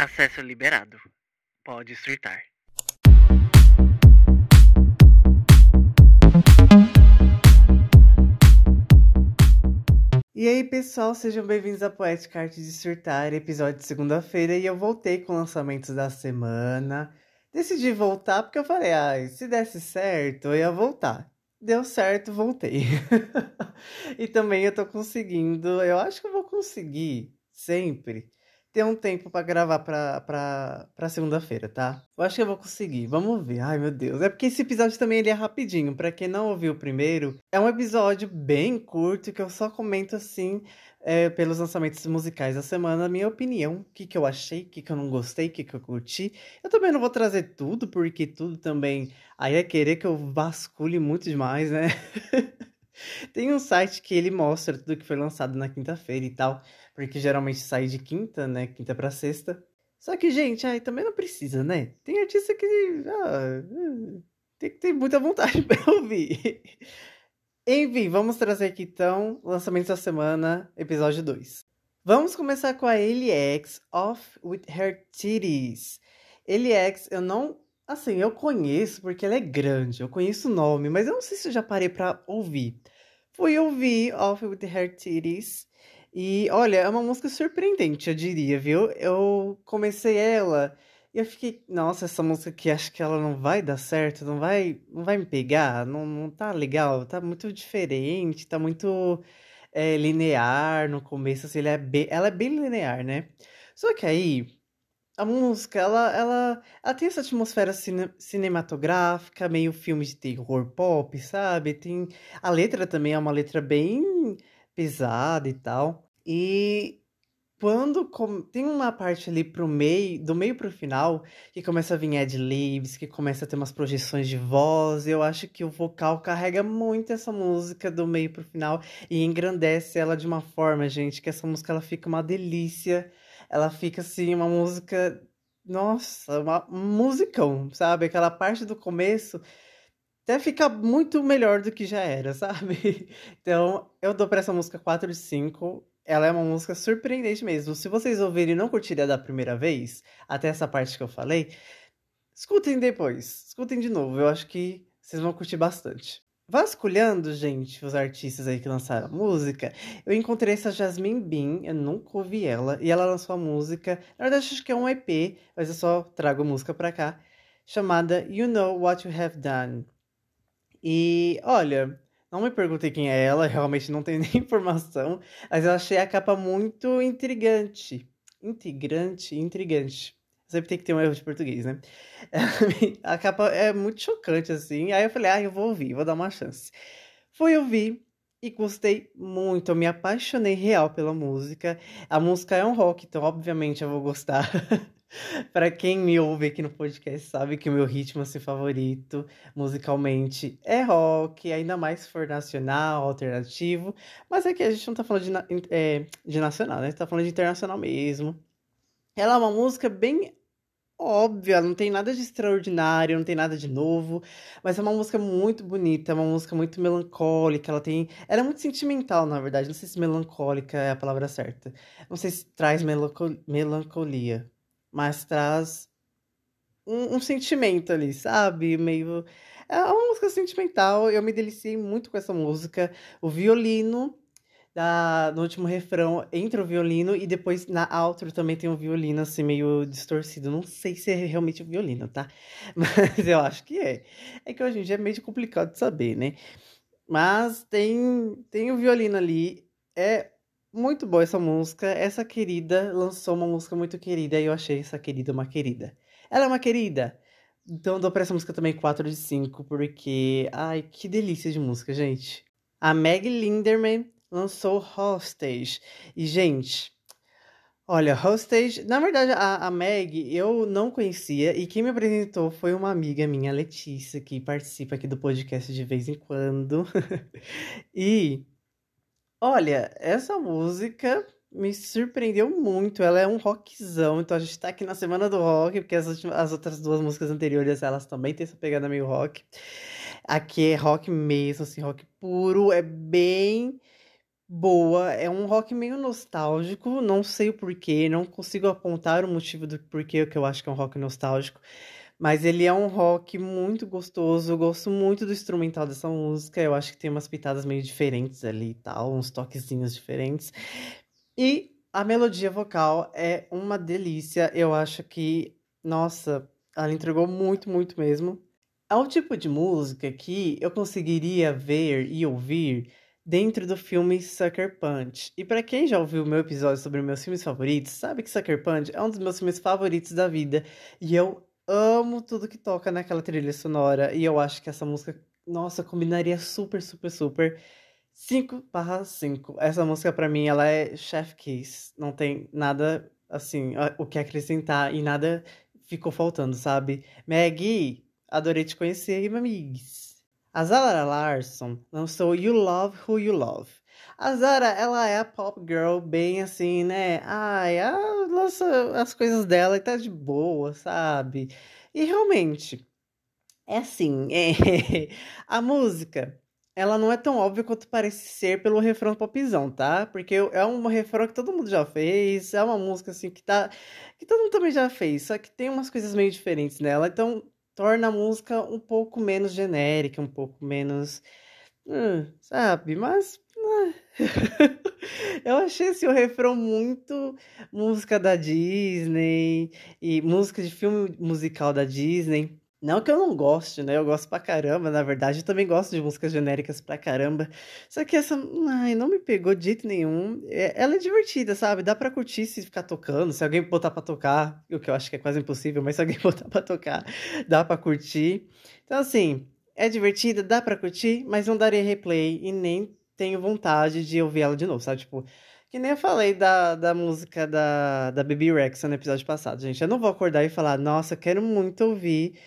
Acesso liberado. Pode surtar. E aí, pessoal, sejam bem-vindos à Poética Arte de Surtar, episódio de segunda-feira, e eu voltei com lançamentos da semana. Decidi voltar porque eu falei, ah, se desse certo, eu ia voltar. Deu certo, voltei. e também eu tô conseguindo, eu acho que eu vou conseguir sempre ter um tempo para gravar pra, pra, pra segunda-feira, tá? Eu acho que eu vou conseguir. Vamos ver. Ai, meu Deus. É porque esse episódio também ele é rapidinho. Para quem não ouviu o primeiro, é um episódio bem curto que eu só comento assim. É, pelos lançamentos musicais da semana, a minha opinião, o que, que eu achei, o que, que eu não gostei, o que, que eu curti. Eu também não vou trazer tudo, porque tudo também aí é querer que eu vasculhe muito demais, né? Tem um site que ele mostra tudo que foi lançado na quinta-feira e tal porque geralmente sai de quinta, né? Quinta para sexta. Só que, gente, aí também não precisa, né? Tem artista que ah, tem que ter muita vontade para ouvir. Enfim, vamos trazer aqui então lançamento da semana, episódio 2. Vamos começar com a LX Off with Her Titties. LX, eu não. Assim, eu conheço porque ela é grande, eu conheço o nome, mas eu não sei se eu já parei pra ouvir. Fui ouvir Off with Her Titties e olha, é uma música surpreendente, eu diria, viu? Eu comecei ela e eu fiquei, nossa, essa música aqui acho que ela não vai dar certo, não vai, não vai me pegar, não, não tá legal, tá muito diferente, tá muito é, linear no começo, assim, ela é, bem, ela é bem linear, né? Só que aí, a música, ela, ela, ela tem essa atmosfera cine, cinematográfica, meio filme de terror pop, sabe? Tem, a letra também é uma letra bem pesada e tal. E quando com... tem uma parte ali pro meio, do meio pro final, que começa a vir ad-libs, que começa a ter umas projeções de voz, eu acho que o vocal carrega muito essa música do meio pro final e engrandece ela de uma forma, gente, que essa música ela fica uma delícia. Ela fica assim, uma música, nossa, uma um musicão, sabe? Aquela parte do começo até fica muito melhor do que já era, sabe? Então, eu dou pra essa música 4 de 5. Ela é uma música surpreendente mesmo. Se vocês ouvirem e não curtirem da primeira vez, até essa parte que eu falei, escutem depois. Escutem de novo. Eu acho que vocês vão curtir bastante. Vasculhando, gente, os artistas aí que lançaram a música, eu encontrei essa Jasmine Bean, eu nunca ouvi ela, e ela lançou a música, na verdade acho que é um EP, mas eu só trago música pra cá, chamada You Know What You Have Done. E olha, não me perguntei quem é ela, realmente não tenho nem informação, mas eu achei a capa muito intrigante. Intrigante, intrigante. Sempre tem que ter um erro de português, né? A capa é muito chocante, assim. Aí eu falei, ah, eu vou ouvir, vou dar uma chance. Fui ouvir e gostei muito. Eu me apaixonei real pela música. A música é um rock, então obviamente eu vou gostar. Para quem me ouve aqui no podcast sabe que o meu ritmo assim, favorito musicalmente é rock, ainda mais se for nacional, alternativo. Mas aqui a gente não tá falando de, é, de nacional, né? Tá falando de internacional mesmo. Ela é uma música bem óbvia, não tem nada de extraordinário, não tem nada de novo, mas é uma música muito bonita, é uma música muito melancólica, ela tem, ela é muito sentimental, na verdade, não sei se melancólica é a palavra certa. Não sei se traz melancolia mas traz um, um, sentimento ali, sabe? Meio. É uma música sentimental, eu me deliciei muito com essa música. O violino. Da, no último refrão entra o violino e depois na outro também tem um violino assim meio distorcido. Não sei se é realmente o violino, tá? Mas eu acho que é. É que hoje em dia é meio complicado de saber, né? Mas tem tem o violino ali. É muito boa essa música. Essa querida lançou uma música muito querida e eu achei essa querida uma querida. Ela é uma querida. Então dou pra essa música também 4 de 5, porque. Ai, que delícia de música, gente. A Meg Linderman lançou Hostage. E, gente, olha, Hostage. Na verdade, a, a Meg eu não conhecia e quem me apresentou foi uma amiga minha, Letícia, que participa aqui do podcast de vez em quando. e Olha, essa música me surpreendeu muito. Ela é um rockzão, então a gente tá aqui na semana do rock, porque as, as outras duas músicas anteriores elas também têm essa pegada meio rock. Aqui é rock mesmo, assim, rock puro, é bem boa, é um rock meio nostálgico, não sei o porquê, não consigo apontar o motivo do porquê que eu acho que é um rock nostálgico, mas ele é um rock muito gostoso, eu gosto muito do instrumental dessa música, eu acho que tem umas pitadas meio diferentes ali e tal, uns toquezinhos diferentes. E a melodia vocal é uma delícia, eu acho que, nossa, ela entregou muito, muito mesmo. É o tipo de música que eu conseguiria ver e ouvir dentro do filme Sucker Punch. E para quem já ouviu o meu episódio sobre meus filmes favoritos, sabe que Sucker Punch é um dos meus filmes favoritos da vida e eu amo tudo que toca naquela trilha sonora e eu acho que essa música, nossa, combinaria super, super, super 5 barra 5. Essa música para mim ela é chef kiss, não tem nada assim, o que acrescentar e nada ficou faltando, sabe? Maggie, adorei te conhecer, amigos. A Zara Larson lançou You Love Who You Love. A Zara, ela é a pop girl bem assim, né? Ai, ela lança as coisas dela e tá de boa, sabe? E realmente, é assim, é... a música, ela não é tão óbvia quanto parece ser pelo refrão popzão, tá? Porque é um refrão que todo mundo já fez, é uma música assim que tá que todo mundo também já fez, só que tem umas coisas meio diferentes nela. Então, torna a música um pouco menos genérica, um pouco menos. Hum, sabe? Mas. Né? eu achei esse o refrão muito música da Disney e música de filme musical da Disney. Não que eu não goste, né? Eu gosto pra caramba, na verdade. Eu também gosto de músicas genéricas pra caramba. Só que essa, ai, não me pegou de jeito nenhum. É, ela é divertida, sabe? Dá pra curtir se ficar tocando. Se alguém botar pra tocar, o que eu acho que é quase impossível, mas se alguém botar pra tocar, dá pra curtir. Então, assim, é divertida, dá pra curtir, mas não daria replay e nem tenho vontade de ouvir ela de novo, sabe? Tipo, que nem eu falei da, da música da, da Baby Rex no episódio passado, gente. Eu não vou acordar e falar, nossa, quero muito ouvir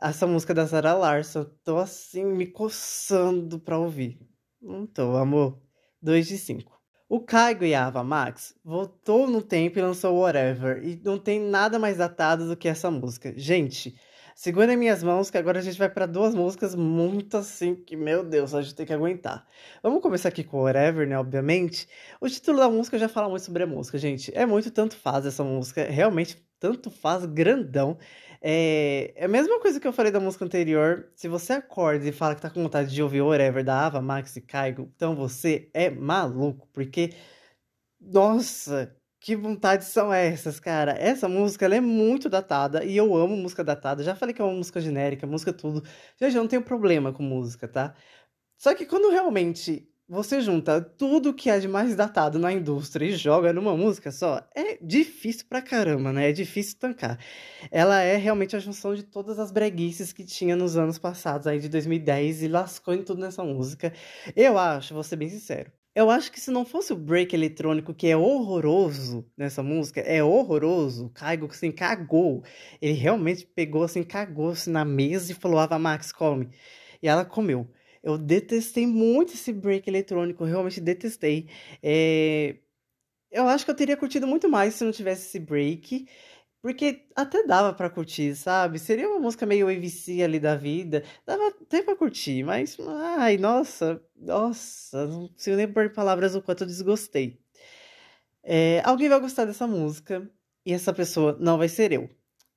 essa música da Sarah Larson. Tô assim, me coçando pra ouvir. Não tô, amor. 2 de 5. O Kaigo e a Ava Max voltou no tempo e lançou Whatever. E não tem nada mais datado do que essa música. Gente, segura minhas mãos que agora a gente vai para duas músicas muito assim que, meu Deus, a gente tem que aguentar. Vamos começar aqui com Whatever, né? Obviamente. O título da música já fala muito sobre a música, gente. É muito tanto faz essa música. Realmente tanto faz grandão. É, é a mesma coisa que eu falei da música anterior. Se você acorda e fala que tá com vontade de ouvir Whatever da Ava Max e Caigo, então você é maluco, porque. Nossa, que vontades são essas, cara? Essa música ela é muito datada e eu amo música datada. Já falei que é uma música genérica, música tudo. Já já não tenho problema com música, tá? Só que quando realmente você junta tudo que é de mais datado na indústria e joga numa música só, é difícil pra caramba, né? É difícil tancar. Ela é realmente a junção de todas as breguices que tinha nos anos passados, aí de 2010, e lascou em tudo nessa música. Eu acho, vou ser bem sincero, eu acho que se não fosse o break eletrônico, que é horroroso nessa música, é horroroso, Caigo assim, cagou. Ele realmente pegou assim, cagou assim, na mesa e falou: Ava Max, come. E ela comeu. Eu detestei muito esse break eletrônico, realmente detestei. É... Eu acho que eu teria curtido muito mais se não tivesse esse break. Porque até dava para curtir, sabe? Seria uma música meio AVC ali da vida. Dava até pra curtir, mas. Ai, nossa, nossa, não consigo nem pôr palavras o quanto eu desgostei. É, alguém vai gostar dessa música e essa pessoa não vai ser eu.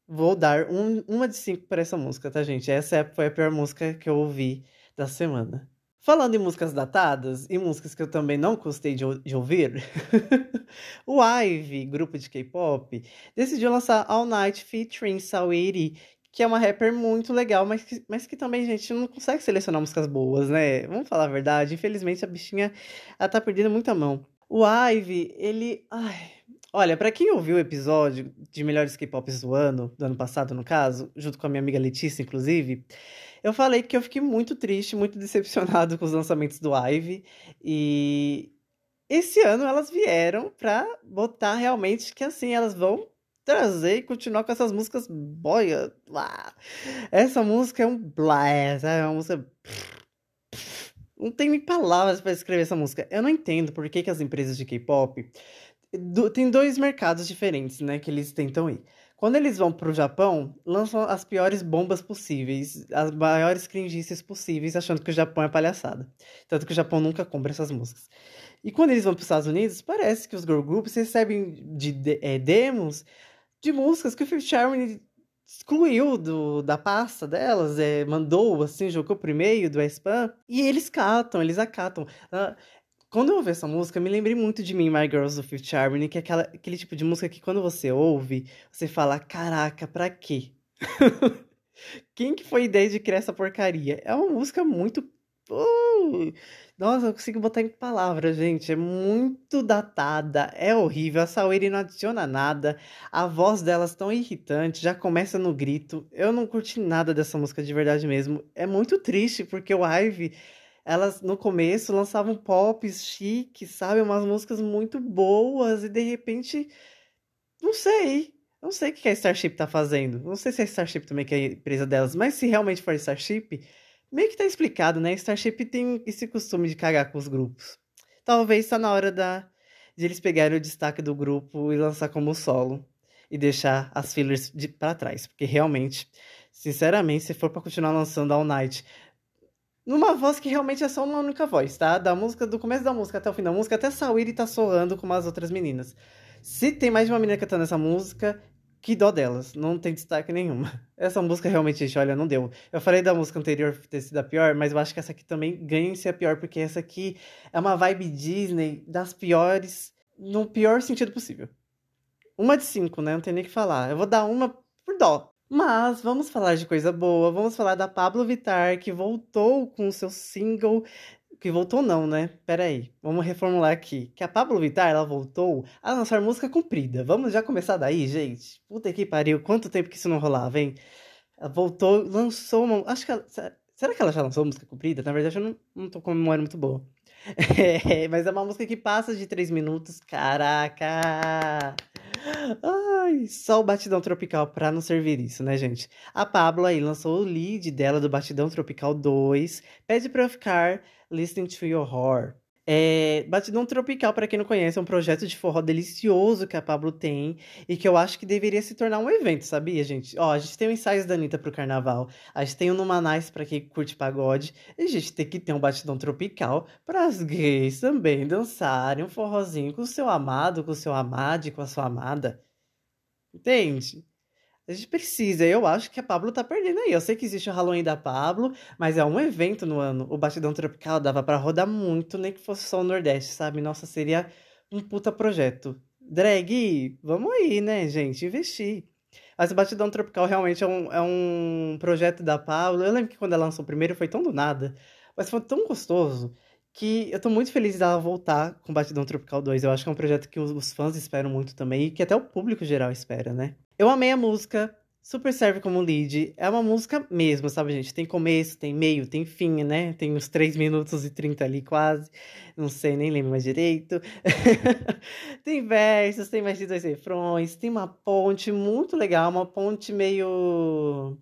Vou dar um, uma de cinco para essa música, tá, gente? Essa foi a pior música que eu ouvi da semana. Falando em músicas datadas e músicas que eu também não gostei de, de ouvir, o IVE, grupo de K-pop, decidiu lançar All Night featuring Saweetie, que é uma rapper muito legal, mas que, mas que também, gente, não consegue selecionar músicas boas, né? Vamos falar a verdade, infelizmente a bichinha ela tá perdendo muita mão. O IVE, ele. Ai, Olha, para quem ouviu o episódio de Melhores K-Pops do ano, do ano passado, no caso, junto com a minha amiga Letícia, inclusive, eu falei que eu fiquei muito triste, muito decepcionado com os lançamentos do Ive. E esse ano elas vieram pra botar realmente que assim, elas vão trazer e continuar com essas músicas boia. Blá. Essa música é um blast, é uma música. Não tem nem palavras para escrever essa música. Eu não entendo por que, que as empresas de K-pop. tem dois mercados diferentes, né, que eles tentam ir. Quando eles vão pro Japão, lançam as piores bombas possíveis, as maiores cringices possíveis, achando que o Japão é palhaçada. Tanto que o Japão nunca compra essas músicas. E quando eles vão para os Estados Unidos, parece que os girl groups recebem de, de é, demos de músicas que o Fifth Harmony excluiu do, da pasta delas, é, mandou, assim, jogou pro e-mail do spam, e eles catam, eles acatam. Uh, quando eu ouvi essa música, me lembrei muito de mim, My Girls do Fifth Harmony, que é aquela, aquele tipo de música que quando você ouve, você fala, caraca, pra quê? Quem que foi a ideia de criar essa porcaria? É uma música muito... Uh, nossa, eu consigo botar em palavras, gente. É muito datada, é horrível. A Saori não adiciona nada. A voz delas tão irritante, já começa no grito. Eu não curti nada dessa música de verdade mesmo. É muito triste, porque o Ivy elas no começo lançavam pops chiques, sabe? Umas músicas muito boas e de repente. Não sei. Não sei o que a Starship tá fazendo. Não sei se a Starship também que é a empresa delas, mas se realmente for a Starship, meio que tá explicado, né? Starship tem esse costume de cagar com os grupos. Talvez tá na hora da, de eles pegarem o destaque do grupo e lançar como solo. E deixar as fillers de, pra trás. Porque realmente, sinceramente, se for para continuar lançando All Night numa voz que realmente é só uma única voz, tá? Da música, do começo da música até o fim da música, até Sawiri tá soando como as outras meninas. Se tem mais de uma menina cantando essa música, que dó delas, não tem destaque nenhuma. Essa música realmente, gente, olha, não deu. Eu falei da música anterior ter sido a pior, mas eu acho que essa aqui também ganha em ser a pior, porque essa aqui é uma vibe Disney das piores, no pior sentido possível. Uma de cinco, né? Não tem nem o que falar. Eu vou dar uma por dó. Mas vamos falar de coisa boa, vamos falar da Pablo Vittar, que voltou com o seu single. Que voltou não, né? Pera aí, vamos reformular aqui. Que a Pablo Vittar, ela voltou a lançar música comprida. Vamos já começar daí, gente? Puta que pariu, quanto tempo que isso não rolava, hein? Ela voltou, lançou uma... Acho que ela... Será que ela já lançou música comprida? Na verdade, eu não, não tô com uma memória muito boa. É, mas é uma música que passa de 3 minutos. Caraca! Ai, só o Batidão Tropical pra não servir isso, né, gente? A Pablo aí lançou o lead dela do Batidão Tropical 2. Pede pra eu ficar listening to your horror. É, Batidão Tropical, para quem não conhece, é um projeto de forró delicioso que a Pablo tem e que eu acho que deveria se tornar um evento, sabia, gente? Ó, a gente tem o ensaios da Anitta pro carnaval, a gente tem o Numanais para quem curte pagode, e a gente tem que ter um Batidão Tropical para as gays também dançarem um forrozinho com o seu amado, com o seu amado, com a sua amada. Entende? A gente precisa. Eu acho que a Pablo tá perdendo aí. Eu sei que existe o Halloween da Pablo, mas é um evento no ano. O Batidão Tropical dava para rodar muito, nem que fosse só o Nordeste, sabe? Nossa, seria um puta projeto. Drag, vamos aí, né, gente? Investir. Mas o Batidão Tropical realmente é um, é um projeto da Pablo. Eu lembro que quando ela lançou o primeiro foi tão do nada, mas foi tão gostoso que eu tô muito feliz dela voltar com Batidão Tropical 2. Eu acho que é um projeto que os, os fãs esperam muito também e que até o público geral espera, né? Eu amei a música, super serve como lead. É uma música mesmo, sabe, gente? Tem começo, tem meio, tem fim, né? Tem uns 3 minutos e 30 ali quase. Não sei, nem lembro mais direito. tem versos, tem mais de dois refrões, tem uma ponte muito legal, uma ponte meio.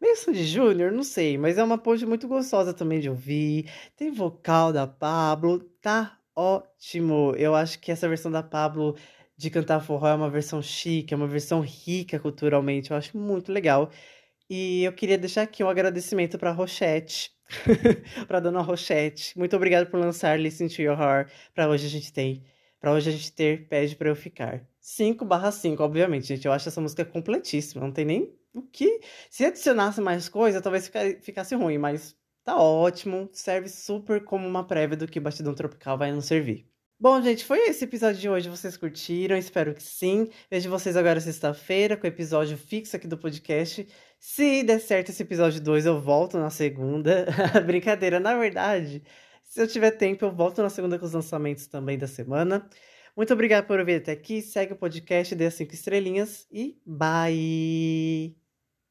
Meio Sandy Júnior, não sei, mas é uma ponte muito gostosa também de ouvir. Tem vocal da Pablo, tá ótimo. Eu acho que essa versão da Pablo de cantar forró é uma versão chique, é uma versão rica culturalmente. Eu acho muito legal. E eu queria deixar aqui um agradecimento para Rochette, para dona Rochette. Muito obrigado por lançar Listen to Your Heart. Para hoje a gente tem, para hoje a gente ter Pede para eu ficar. 5/5, obviamente, gente. Eu acho essa música completíssima, não tem nem o que. Se adicionasse mais coisa, talvez ficasse ruim, mas tá ótimo. Serve super como uma prévia do que Batidão Tropical vai nos servir. Bom, gente, foi esse episódio de hoje. Vocês curtiram? Espero que sim. Vejo vocês agora sexta-feira com o episódio fixo aqui do podcast. Se der certo esse episódio 2, eu volto na segunda. Brincadeira, na verdade. Se eu tiver tempo, eu volto na segunda com os lançamentos também da semana. Muito obrigada por ouvir até aqui. Segue o podcast, dê as cinco estrelinhas e bye!